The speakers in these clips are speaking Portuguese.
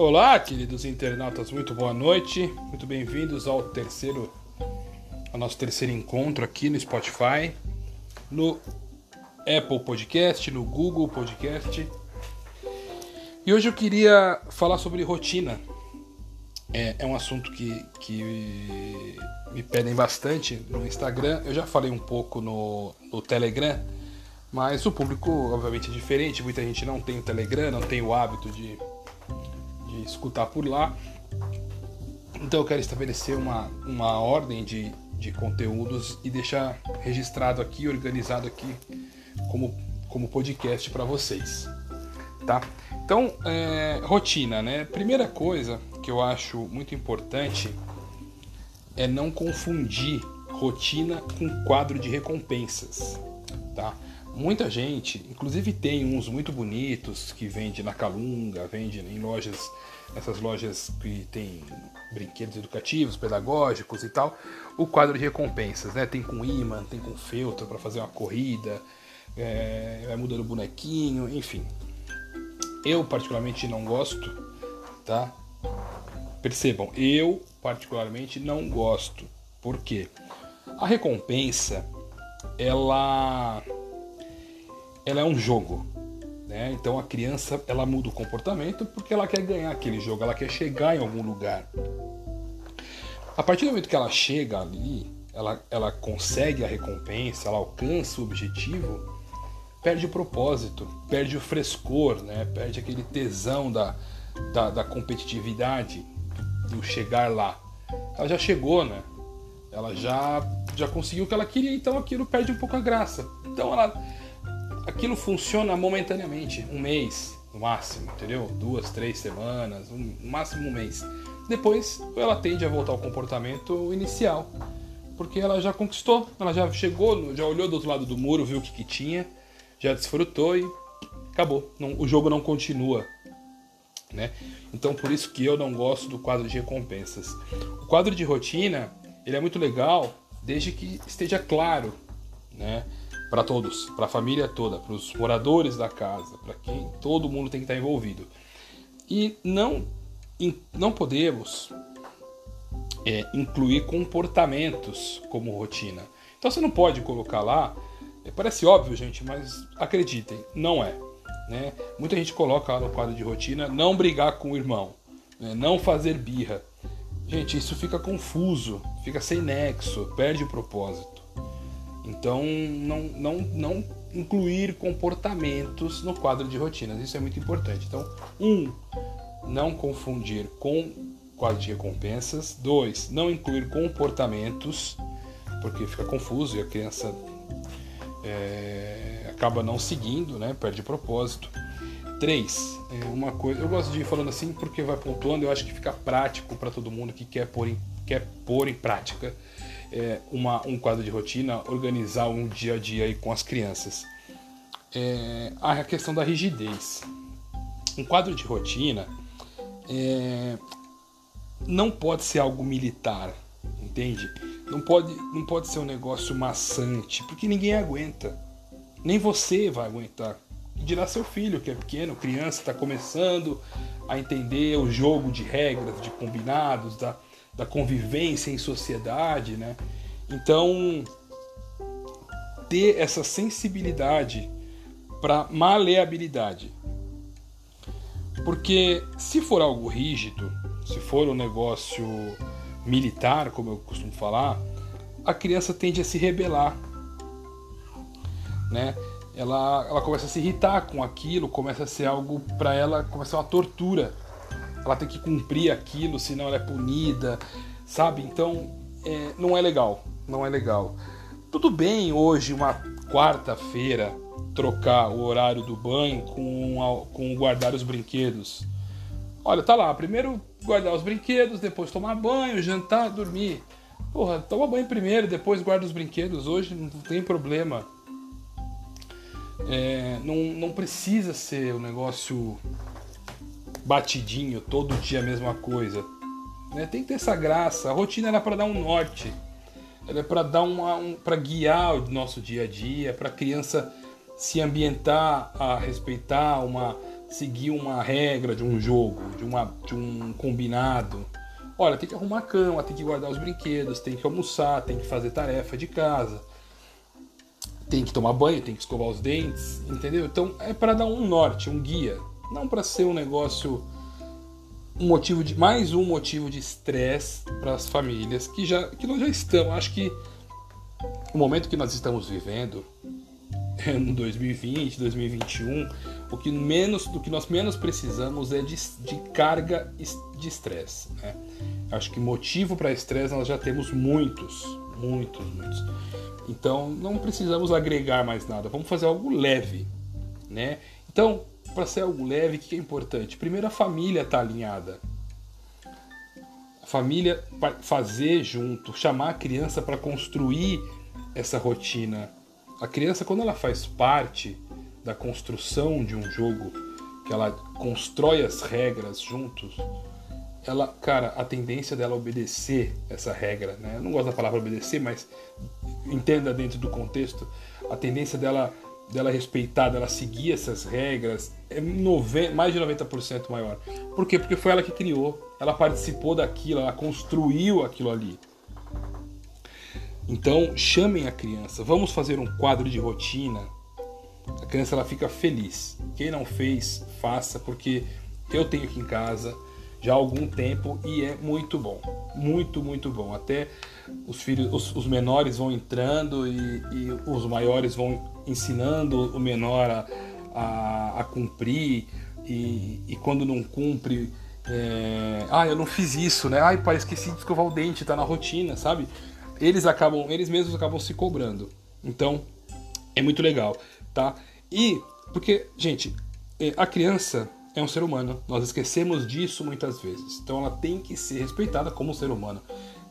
Olá, queridos internautas, muito boa noite. Muito bem-vindos ao terceiro ao nosso terceiro encontro aqui no Spotify, no Apple Podcast, no Google Podcast. E hoje eu queria falar sobre rotina. É, é um assunto que, que me pedem bastante no Instagram. Eu já falei um pouco no, no Telegram, mas o público, obviamente, é diferente. Muita gente não tem o Telegram, não tem o hábito de, escutar por lá. Então eu quero estabelecer uma, uma ordem de, de conteúdos e deixar registrado aqui, organizado aqui como, como podcast para vocês. Tá? Então, é, rotina, né? Primeira coisa que eu acho muito importante é não confundir rotina com quadro de recompensas, tá? Muita gente, inclusive tem uns muito bonitos que vende na Calunga, vende em lojas, essas lojas que tem brinquedos educativos, pedagógicos e tal, o quadro de recompensas, né? Tem com imã, tem com feltro para fazer uma corrida, é, vai mudando o bonequinho, enfim. Eu particularmente não gosto, tá? Percebam, eu particularmente não gosto. Por quê? A recompensa, ela ela é um jogo, né? Então a criança ela muda o comportamento porque ela quer ganhar aquele jogo, ela quer chegar em algum lugar. A partir do momento que ela chega ali, ela, ela consegue a recompensa, ela alcança o objetivo, perde o propósito, perde o frescor, né? perde aquele tesão da, da, da competitividade, do chegar lá. Ela já chegou, né? Ela já, já conseguiu o que ela queria, então aquilo perde um pouco a graça. Então ela, aquilo funciona momentaneamente, um mês no máximo, entendeu? Duas, três semanas, um, no máximo um mês. Depois ela tende a voltar ao comportamento inicial, porque ela já conquistou, ela já chegou, já olhou do outro lado do muro, viu o que, que tinha, já desfrutou e acabou. Não, o jogo não continua. Né? Então por isso que eu não gosto do quadro de recompensas. O quadro de rotina ele é muito legal desde que esteja claro, né? Para todos, para a família toda, para os moradores da casa, para quem todo mundo tem que estar envolvido. E não não podemos é, incluir comportamentos como rotina. Então você não pode colocar lá é, parece óbvio, gente, mas acreditem, não é. Né? Muita gente coloca lá no quadro de rotina não brigar com o irmão, né? não fazer birra. Gente, isso fica confuso, fica sem nexo, perde o propósito. Então, não, não, não incluir comportamentos no quadro de rotinas, isso é muito importante. Então, um, não confundir com quadro de recompensas. Dois, não incluir comportamentos, porque fica confuso e a criança é, acaba não seguindo, né? Perde propósito. Três, é uma coisa. Eu gosto de ir falando assim porque vai pontuando. Eu acho que fica prático para todo mundo que quer pôr em, quer pôr em prática é, uma, um quadro de rotina, organizar um dia a dia aí com as crianças. É, a questão da rigidez. Um quadro de rotina é, não pode ser algo militar, entende? Não pode, não pode ser um negócio maçante, porque ninguém aguenta. Nem você vai aguentar. E dirá seu filho, que é pequeno, criança, está começando a entender o jogo de regras, de combinados, da, da convivência em sociedade, né? Então, ter essa sensibilidade para maleabilidade. Porque se for algo rígido, se for um negócio militar, como eu costumo falar, a criança tende a se rebelar, né? Ela, ela começa a se irritar com aquilo, começa a ser algo para ela, começa uma tortura. Ela tem que cumprir aquilo, senão ela é punida, sabe? Então é, não é legal, não é legal. Tudo bem hoje, uma quarta-feira, trocar o horário do banho com, com guardar os brinquedos. Olha, tá lá, primeiro guardar os brinquedos, depois tomar banho, jantar, dormir. Porra, toma banho primeiro, depois guarda os brinquedos. Hoje não tem problema. É, não, não precisa ser um negócio batidinho, todo dia a mesma coisa. Né? Tem que ter essa graça. A rotina era para dar um norte. É para dar uma, um, para guiar o nosso dia a dia, para a criança se ambientar a respeitar uma seguir uma regra de um jogo, de, uma, de um combinado. Olha, tem que arrumar a cama, tem que guardar os brinquedos, tem que almoçar, tem que fazer tarefa de casa, tem que tomar banho, tem que escovar os dentes, entendeu? Então é para dar um norte, um guia, não para ser um negócio um motivo de mais um motivo de estresse para as famílias que já que nós já estamos. Acho que o momento que nós estamos vivendo em 2020, 2021, o que menos do que nós menos precisamos é de, de carga de estresse. Né? Acho que motivo para estresse nós já temos muitos, muitos, muitos. Então não precisamos agregar mais nada. Vamos fazer algo leve, né? Então para ser algo leve, o que é importante? Primeiro, a família está alinhada. A família fazer junto, chamar a criança para construir essa rotina. A criança, quando ela faz parte da construção de um jogo, que ela constrói as regras juntos, ela, cara, a tendência dela obedecer essa regra, né? Eu não gosto da palavra obedecer, mas entenda dentro do contexto, a tendência dela dela respeitar, dela seguir essas regras, é mais de 90% maior. Por quê? Porque foi ela que criou, ela participou daquilo, ela construiu aquilo ali. Então, chamem a criança, vamos fazer um quadro de rotina. A criança ela fica feliz. Quem não fez, faça, porque eu tenho aqui em casa já há algum tempo e é muito bom. Muito, muito bom. Até os filhos, os, os menores vão entrando e, e, os maiores vão ensinando o menor a, a, a cumprir e, e, quando não cumpre, é, ah, eu não fiz isso, né? Ai, pai, esqueci de escovar o dente, tá na rotina, sabe? Eles acabam, eles mesmos acabam se cobrando. Então, é muito legal, tá? E porque, gente, é, a criança é um ser humano. Nós esquecemos disso muitas vezes. Então ela tem que ser respeitada como um ser humano.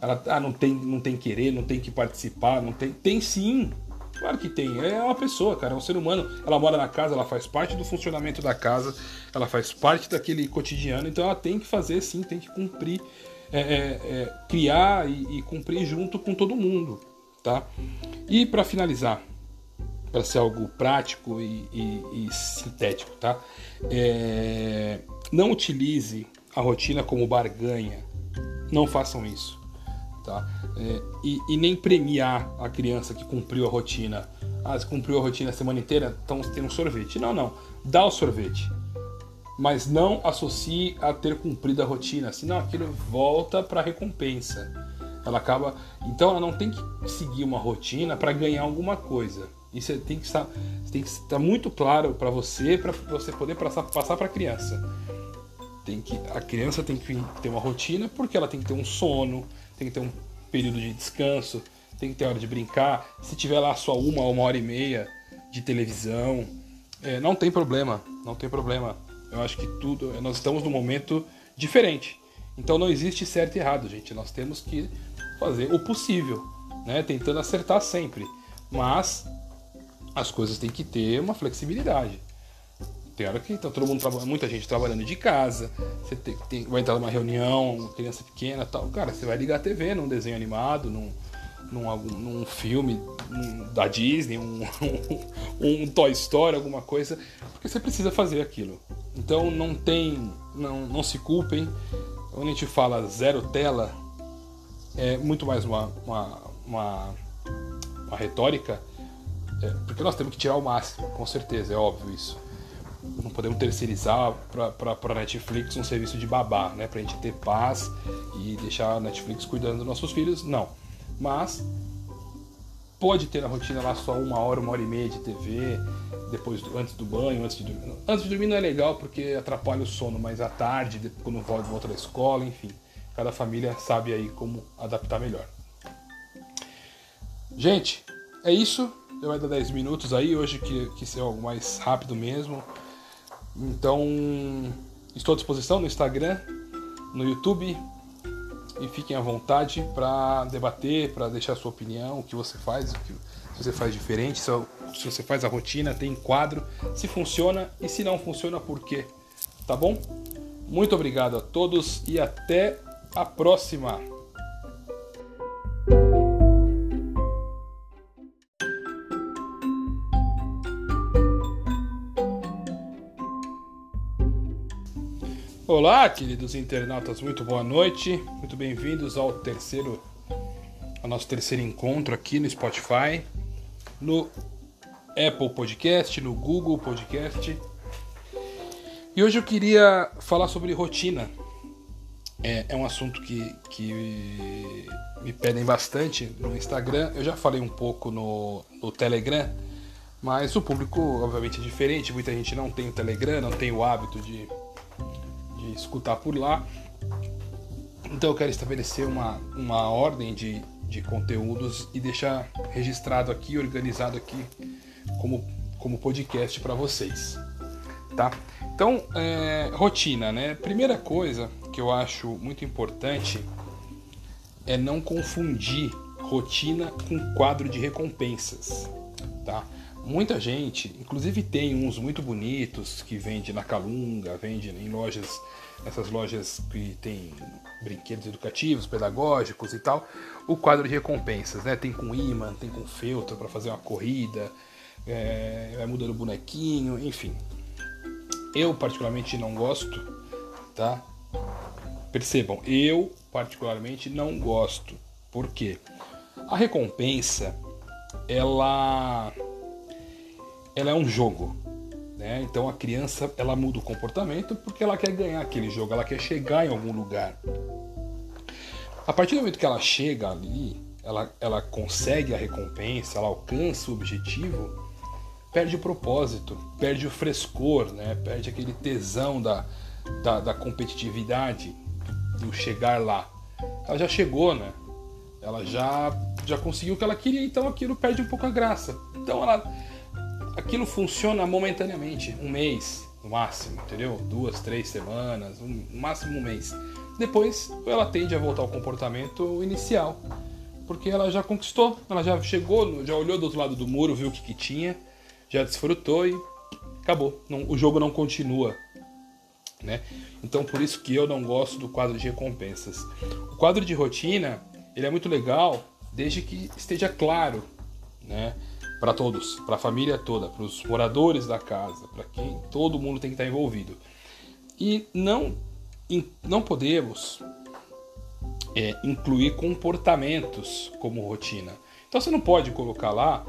Ela ah, não tem, não tem querer, não tem que participar, não tem, tem sim. Claro que tem. É uma pessoa, cara, é um ser humano. Ela mora na casa, ela faz parte do funcionamento da casa, ela faz parte daquele cotidiano, então ela tem que fazer sim, tem que cumprir, é, é, é, criar e, e, cumprir junto com todo mundo, tá? E para finalizar, para ser algo prático e, e, e sintético, tá? É, não utilize a rotina como barganha. Não façam isso tá? É, e, e, nem premiar a criança que cumpriu a rotina. Ah, se cumpriu a rotina a semana inteira, então tem um sorvete. Não, não. Dá o sorvete. Mas não associe a ter cumprido a rotina, senão aquilo volta para recompensa. Ela acaba. Então ela não tem que seguir uma rotina para ganhar alguma coisa. Isso tem que estar, tem que estar muito claro para você, para você poder passar, para a criança. Tem que, a criança tem que ter uma rotina porque ela tem que ter um sono, tem que ter um período de descanso, tem que ter hora de brincar. Se tiver lá só uma ou uma hora e meia de televisão, é, não tem problema, não tem problema. Eu acho que tudo, nós estamos num momento diferente. Então não existe certo e errado, gente. Nós temos que fazer o possível, né? Tentando acertar sempre. Mas as coisas têm que ter uma flexibilidade. Tem hora que tá todo mundo muita gente trabalhando de casa, você tem, tem, vai entrar numa reunião, criança pequena tal. Cara, você vai ligar a TV num desenho animado, num, num, num filme da Disney, um, um, um, Toy Story, alguma coisa, porque você precisa fazer aquilo. Então não tem. Não, não se culpem. Quando a gente fala zero tela, é muito mais uma, uma, uma, uma retórica, é, porque nós temos que tirar o máximo, com certeza, é óbvio isso não podemos terceirizar para a Netflix um serviço de babá, né? Para a gente ter paz e deixar a Netflix cuidando dos nossos filhos, não. Mas pode ter na rotina lá só uma hora, uma hora e meia de TV, depois antes do banho, antes de dormir. Antes de dormir não é legal porque atrapalha o sono, mas à tarde, quando volta da escola, enfim, cada família sabe aí como adaptar melhor. Gente, é isso. Eu vai dar 10 minutos aí, hoje que, que ser algo mais rápido mesmo. Então, estou à disposição no Instagram, no YouTube e fiquem à vontade para debater, para deixar sua opinião, o que você faz, o que você faz diferente, se você faz a rotina, tem quadro, se funciona e se não funciona, por quê? Tá bom? Muito obrigado a todos e até a próxima! Olá, queridos internautas, muito boa noite. Muito bem-vindos ao terceiro ao nosso terceiro encontro aqui no Spotify, no Apple Podcast, no Google Podcast. E hoje eu queria falar sobre rotina. É, é um assunto que, que me pedem bastante no Instagram. Eu já falei um pouco no, no Telegram, mas o público, obviamente, é diferente. Muita gente não tem o Telegram, não tem o hábito de de escutar por lá. Então eu quero estabelecer uma, uma ordem de, de conteúdos e deixar registrado aqui, organizado aqui como, como podcast para vocês. Tá? Então, é, rotina, né? Primeira coisa que eu acho muito importante é não confundir rotina com quadro de recompensas, tá? Muita gente, inclusive tem uns muito bonitos que vende na Calunga, vende em lojas, essas lojas que tem brinquedos educativos, pedagógicos e tal. O quadro de recompensas, né? Tem com imã, tem com feltro para fazer uma corrida, é, vai mudando o bonequinho, enfim. Eu particularmente não gosto, tá? Percebam, eu particularmente não gosto. Por quê? A recompensa, ela ela é um jogo. Né? Então a criança ela muda o comportamento porque ela quer ganhar aquele jogo, ela quer chegar em algum lugar. A partir do momento que ela chega ali, ela, ela consegue a recompensa, ela alcança o objetivo, perde o propósito, perde o frescor, né? perde aquele tesão da, da, da competitividade, do chegar lá. Ela já chegou, né? Ela já, já conseguiu o que ela queria, então aquilo perde um pouco a graça. Então ela aquilo funciona momentaneamente, um mês no máximo, entendeu? Duas, três semanas, um, no máximo um mês. Depois ela tende a voltar ao comportamento inicial, porque ela já conquistou, ela já chegou, já olhou do outro lado do muro, viu o que, que tinha, já desfrutou e acabou. Não, o jogo não continua. Né? Então por isso que eu não gosto do quadro de recompensas. O quadro de rotina ele é muito legal desde que esteja claro, né? Para todos, para a família toda, para os moradores da casa, para quem todo mundo tem que estar envolvido. E não, não podemos é, incluir comportamentos como rotina. Então você não pode colocar lá,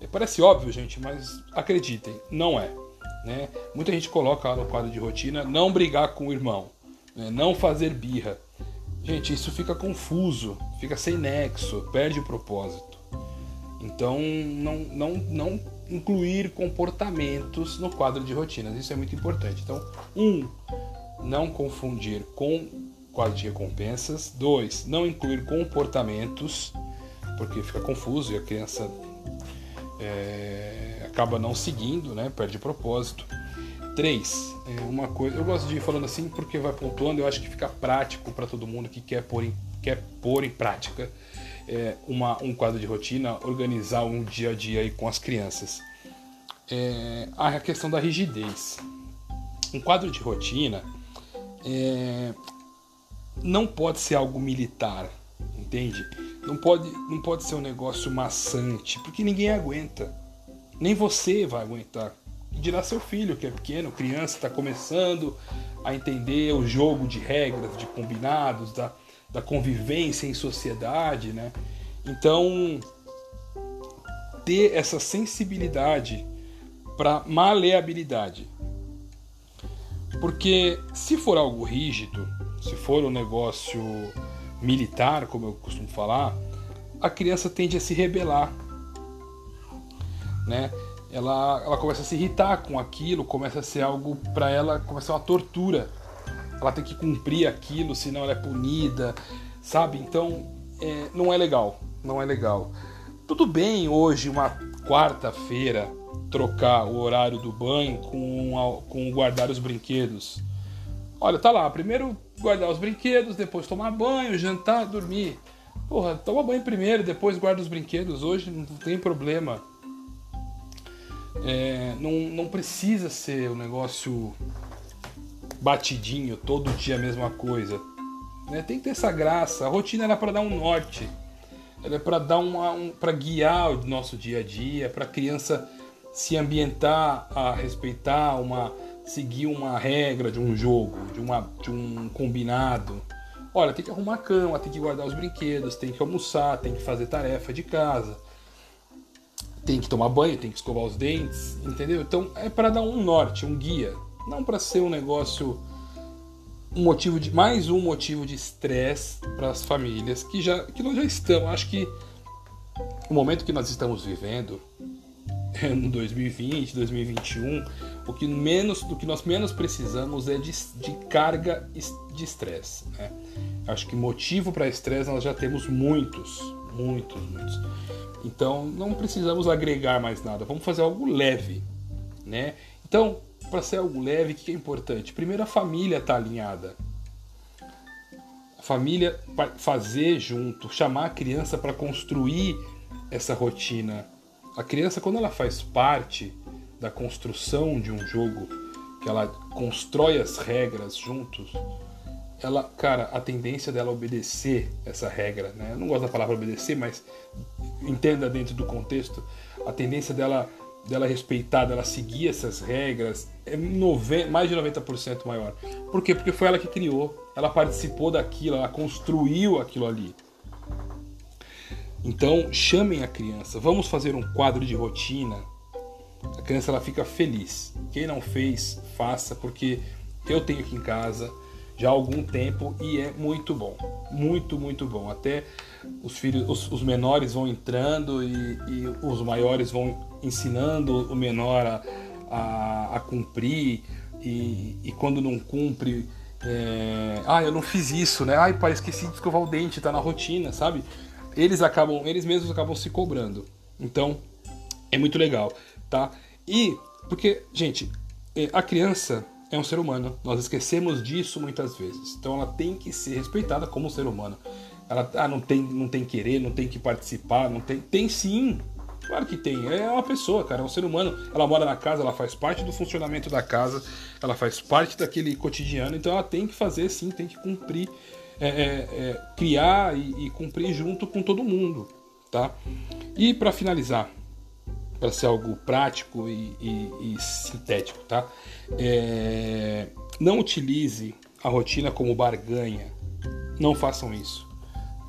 é, parece óbvio, gente, mas acreditem, não é. Né? Muita gente coloca lá no quadro de rotina não brigar com o irmão, né? não fazer birra. Gente, isso fica confuso, fica sem nexo, perde o propósito. Então, não, não, não incluir comportamentos no quadro de rotinas, isso é muito importante. Então, um, não confundir com quadro de recompensas. Dois, não incluir comportamentos, porque fica confuso e a criança é, acaba não seguindo, né? perde propósito. Três, é uma coisa. Eu gosto de ir falando assim porque vai pontuando, eu acho que fica prático para todo mundo que quer pôr em, quer pôr em prática é, uma, um quadro de rotina, organizar um dia a dia aí com as crianças. É, a questão da rigidez. Um quadro de rotina é, não pode ser algo militar, entende? Não pode, não pode ser um negócio maçante, porque ninguém aguenta. Nem você vai aguentar. E dirá seu filho, que é pequeno, criança, está começando a entender o jogo de regras, de combinados, da, da convivência em sociedade, né? Então, ter essa sensibilidade para maleabilidade. Porque se for algo rígido, se for um negócio militar, como eu costumo falar, a criança tende a se rebelar, né? Ela, ela começa a se irritar com aquilo, começa a ser algo para ela, começa a ser uma tortura ela tem que cumprir aquilo, senão ela é punida, sabe? Então é, não é legal, não é legal. Tudo bem hoje, uma quarta-feira, trocar o horário do banho com, com guardar os brinquedos. Olha, tá lá, primeiro guardar os brinquedos, depois tomar banho, jantar, dormir. Porra, toma banho primeiro, depois guarda os brinquedos. Hoje não tem problema. É, não, não precisa ser um negócio batidinho, todo dia a mesma coisa. Né? Tem que ter essa graça. A rotina era para dar um norte. Ela é para dar uma, um, para guiar o nosso dia a dia, para a criança se ambientar a respeitar uma seguir uma regra de um jogo, de, uma, de um combinado. Olha, tem que arrumar a cama, tem que guardar os brinquedos, tem que almoçar, tem que fazer tarefa de casa, tem que tomar banho, tem que escovar os dentes, entendeu? Então é para dar um norte, um guia, não para ser um negócio um motivo de mais um motivo de estresse para as famílias que já que nós já estamos. Acho que o momento que nós estamos vivendo em 2020, 2021, o que menos do que nós menos precisamos é de, de carga de estresse. Né? Acho que motivo para estresse nós já temos muitos, muitos, muitos. Então não precisamos agregar mais nada. Vamos fazer algo leve, né? Então para ser algo leve, o que é importante? Primeiro, a família está alinhada. A família fazer junto, chamar a criança para construir essa rotina. A criança, quando ela faz parte da construção de um jogo, que ela constrói as regras juntos, ela, cara, a tendência dela obedecer essa regra, né? Eu não gosto da palavra obedecer, mas entenda dentro do contexto, a tendência dela dela respeitar, dela seguir essas regras, é mais de 90% maior. Por quê? Porque foi ela que criou, ela participou daquilo, ela construiu aquilo ali. Então, chamem a criança, vamos fazer um quadro de rotina. A criança ela fica feliz. Quem não fez, faça, porque eu tenho aqui em casa já há algum tempo e é muito bom. Muito, muito bom. Até os filhos, os, os menores vão entrando e, e, os maiores vão ensinando o menor a, a, a cumprir e, e, quando não cumpre, é, ah, eu não fiz isso, né? Ai, pai, esqueci de escovar o dente, tá na rotina, sabe? Eles acabam, eles mesmos acabam se cobrando. Então, é muito legal, tá? E porque, gente, é, a criança é um ser humano. Nós esquecemos disso muitas vezes. Então ela tem que ser respeitada como um ser humano. Ela ah, não tem, não tem querer, não tem que participar, não tem, tem sim. Claro que tem. É uma pessoa, cara, é um ser humano. Ela mora na casa, ela faz parte do funcionamento da casa, ela faz parte daquele cotidiano. Então ela tem que fazer sim, tem que cumprir, é, é, é, criar e, e cumprir junto com todo mundo, tá? E para finalizar, para ser algo prático e, e, e sintético, tá? É, não utilize a rotina como barganha. Não façam isso.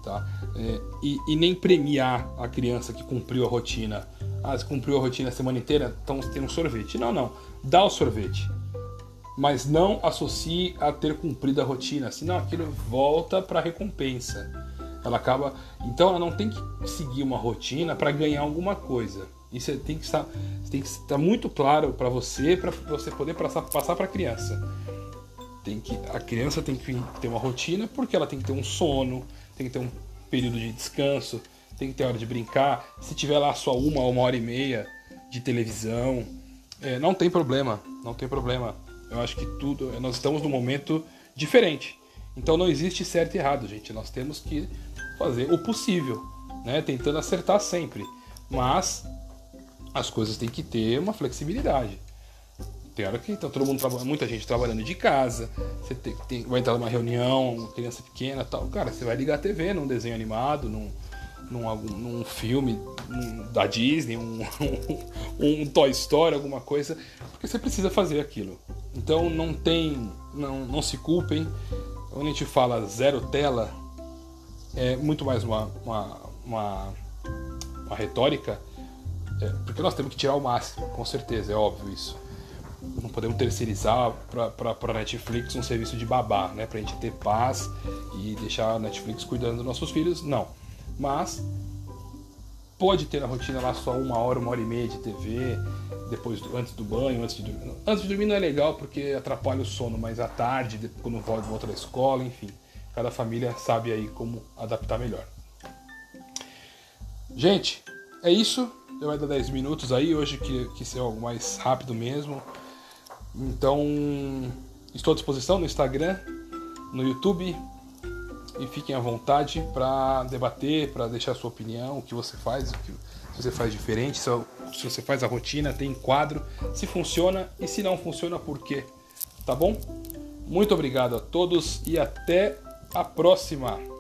Tá? É, e, e, nem premiar a criança que cumpriu a rotina. Ah, se cumpriu a rotina a semana inteira, então tem um sorvete. Não, não. Dá o sorvete. Mas não associe a ter cumprido a rotina, senão aquilo volta para recompensa. Ela acaba. Então ela não tem que seguir uma rotina para ganhar alguma coisa. Isso tem que estar, tem que estar muito claro para você, para você poder passar para a criança. Tem que a criança tem que ter uma rotina porque ela tem que ter um sono, tem que ter um período de descanso, tem que ter hora de brincar. Se tiver lá só uma ou uma hora e meia de televisão, é, não tem problema, não tem problema. Eu acho que tudo, nós estamos num momento diferente. Então não existe certo e errado, gente. Nós temos que fazer o possível, né? Tentando acertar sempre. Mas as coisas têm que ter uma flexibilidade. Tem hora que tá todo mundo muita gente trabalhando de casa, você tem, tem, vai entrar numa reunião, criança pequena tal. Cara, você vai ligar a TV num desenho animado, num, num, algum, num filme da Disney, um, um, um, Toy Story, alguma coisa, porque você precisa fazer aquilo. Então não tem. Não, não se culpem. Quando a gente fala zero tela, é muito mais uma, uma, uma, uma retórica é, porque nós temos que tirar o máximo, com certeza, é óbvio isso. Não podemos terceirizar para a Netflix um serviço de babá, né? Para a gente ter paz e deixar a Netflix cuidando dos nossos filhos, não. Mas pode ter na rotina lá só uma hora, uma hora e meia de TV, depois antes do banho, antes de dormir. Antes de dormir não é legal porque atrapalha o sono, mas à tarde, quando volta da escola, enfim. Cada família sabe aí como adaptar melhor. Gente, é isso. Mais de 10 minutos aí, hoje que, que ser algo mais rápido mesmo. Então, estou à disposição no Instagram, no YouTube. E fiquem à vontade para debater, para deixar a sua opinião, o que você faz, o que você faz diferente, se, se você faz a rotina, tem quadro, se funciona e se não funciona, por quê? Tá bom? Muito obrigado a todos e até a próxima!